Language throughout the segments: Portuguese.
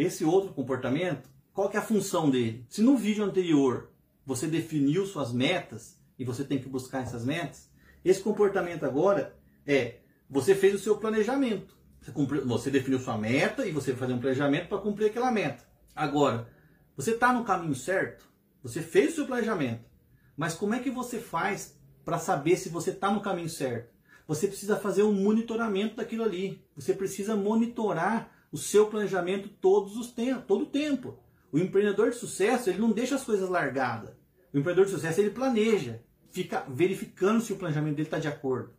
esse outro comportamento, qual que é a função dele? Se no vídeo anterior você definiu suas metas e você tem que buscar essas metas, esse comportamento agora é você fez o seu planejamento. Você, cumpriu, você definiu sua meta e você vai fazer um planejamento para cumprir aquela meta. Agora, você está no caminho certo? Você fez o seu planejamento. Mas como é que você faz para saber se você está no caminho certo? Você precisa fazer um monitoramento daquilo ali. Você precisa monitorar o seu planejamento todos os tempos, todo o tempo. O empreendedor de sucesso, ele não deixa as coisas largadas. O empreendedor de sucesso, ele planeja, fica verificando se o planejamento dele está de acordo.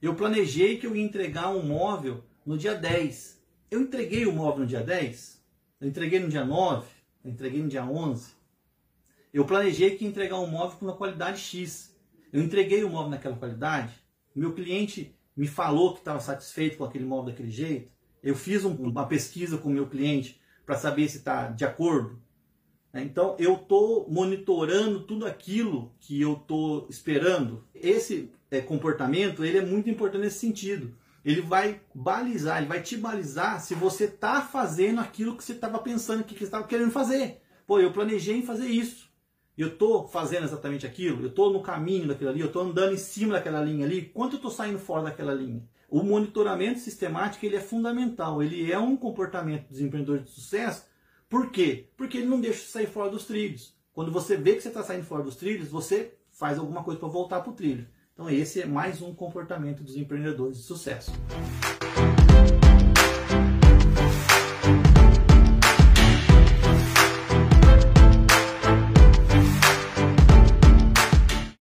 Eu planejei que eu ia entregar um móvel no dia 10. Eu entreguei o móvel no dia 10? Eu entreguei no dia 9? Eu entreguei no dia 11? Eu planejei que ia entregar um móvel com uma qualidade X. Eu entreguei o móvel naquela qualidade? Meu cliente me falou que estava satisfeito com aquele móvel daquele jeito? Eu fiz um, uma pesquisa com o meu cliente para saber se está de acordo? Então eu estou monitorando tudo aquilo que eu estou esperando. Esse é, comportamento ele é muito importante nesse sentido. Ele vai balizar, ele vai te balizar se você está fazendo aquilo que você estava pensando que você estava querendo fazer. Pô, eu planejei em fazer isso. Eu estou fazendo exatamente aquilo, eu estou no caminho daquilo ali, eu estou andando em cima daquela linha ali, quanto eu estou saindo fora daquela linha? O monitoramento sistemático ele é fundamental, ele é um comportamento dos empreendedores de sucesso. Por quê? Porque ele não deixa você sair fora dos trilhos. Quando você vê que você está saindo fora dos trilhos, você faz alguma coisa para voltar para o trilho. Então esse é mais um comportamento dos empreendedores de sucesso.